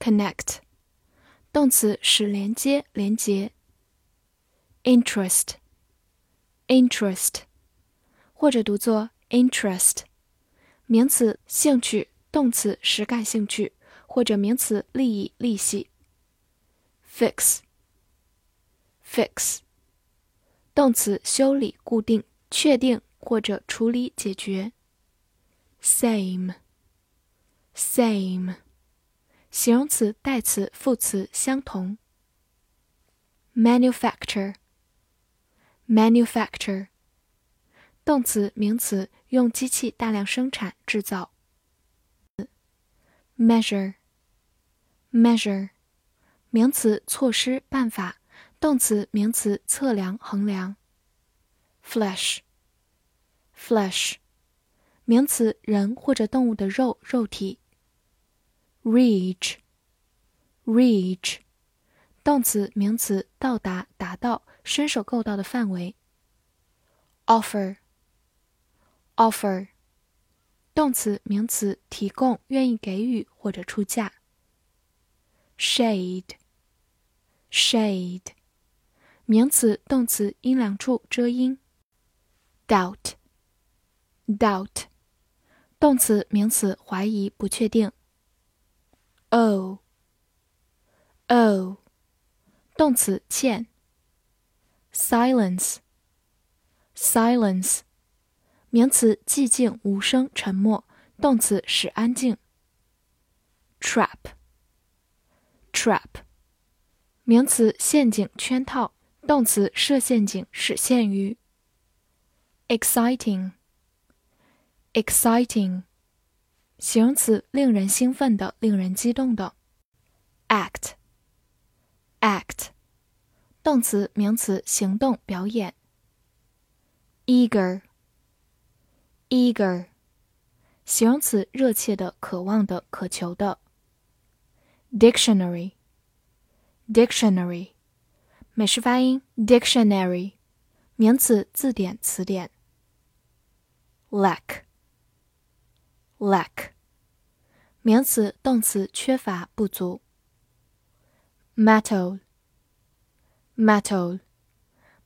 Connect，动词使连接、连接。Interest，interest，或者读作 interest，名词兴趣，动词使感兴趣，或者名词利益、利息。Fix。fix，动词修理、固定、确定或者处理、解决。same，same，形容词、代词、副词相同。manufacture，manufacture，动词、名词用机器大量生产、制造。measure，measure，名词措施、办法。动词、名词测量、衡量。flesh，flesh，名词人或者动物的肉、肉体。reach，reach，动词、名词到达、达到、伸手够到的范围。offer，offer，动词、名词提供、愿意给予或者出价。shade，shade。名词、动词阴凉处遮阴。doubt，doubt，动词、名词怀疑、不确定。owe，owe，动词欠。silence，silence，名词寂静、无声、沉默，动词使安静。trap，trap，名词陷阱、圈套。动词设陷阱，使陷于。exciting，exciting， 形容词令人兴奋的，令人激动的。act，act，动词名词行动表演。eager，eager，形容词热切的，渴望的，渴求的。dictionary，dictionary。美式发音：dictionary，名词字典、词典。lack Lack，名词、动词缺乏、不足。metal，metal，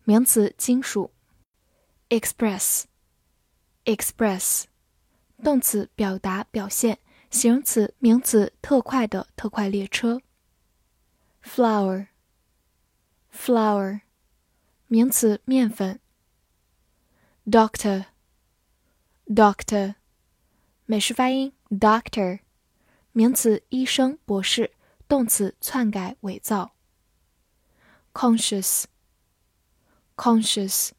名词金属。express，express，动词表达、表现，形容词、名词特快的、特快列车。flour。flour，名词，面粉。doctor，doctor，美式发音，doctor，名词，医生、博士；动词，篡改、伪造。conscious，conscious，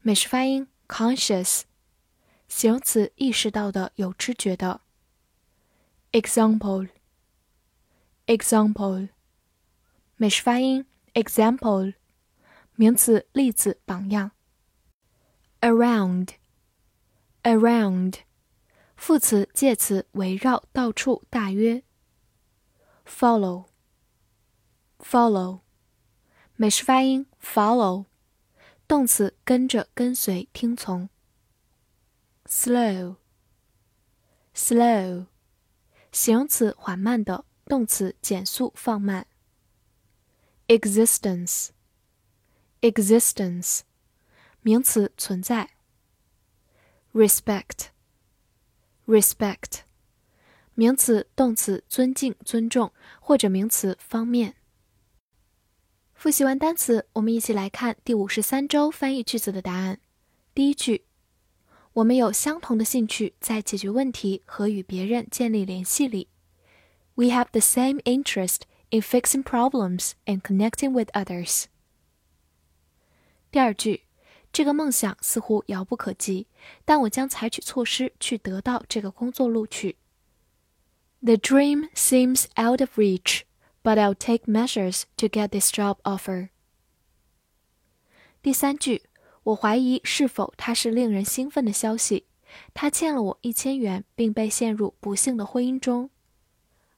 美式发音，conscious，形容词，意识到的、有知觉的。example，example，美式发音。Example，名词，例子，榜样。Around，around，副词，介词，围绕，到处，大约。Follow，follow，美式发音，follow，动词，跟着，跟随，听从。Slow，slow，形容词，缓慢的，动词，减速，放慢。existence existence 名词存在。respect respect 名词动词尊敬尊重或者名词方面。复习完单词，我们一起来看第五十三周翻译句子的答案。第一句，我们有相同的兴趣在解决问题和与别人建立联系里。We have the same interest in fixing problems and connecting with others。第二句，这个梦想似乎遥不可及，但我将采取措施去得到这个工作录取。 The dream seems out of reach, but I'll take measures to get this job offer. 第三句，我怀疑是否它是令人兴奋的消息。他欠了我一千元，并被陷入不幸的婚姻中。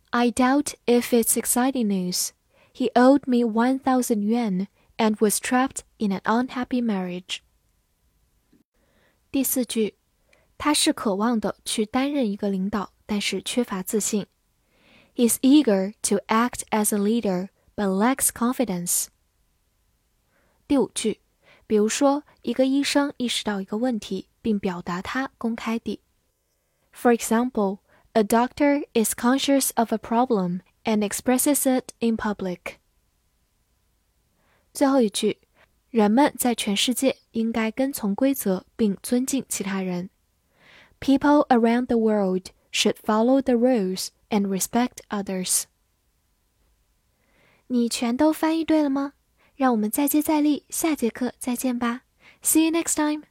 I doubt if it's exciting news. He owed me one thousand yuan and was trapped in an unhappy marriage. 第四句，他是渴望的去担任一个领导，但是缺乏自信。He's eager to act as a leader, but lacks confidence. 第五句，比如说，一个医生意识到一个问题，并表达它公开地。For example, a doctor is conscious of a problem and expresses it in public. 最后一句，人们在全世界应该跟从规则并尊敬其他人。People around the world should follow the rules and respect others. 你全都翻译对了吗？让我们再接再厉，下节课再见吧。See you next time.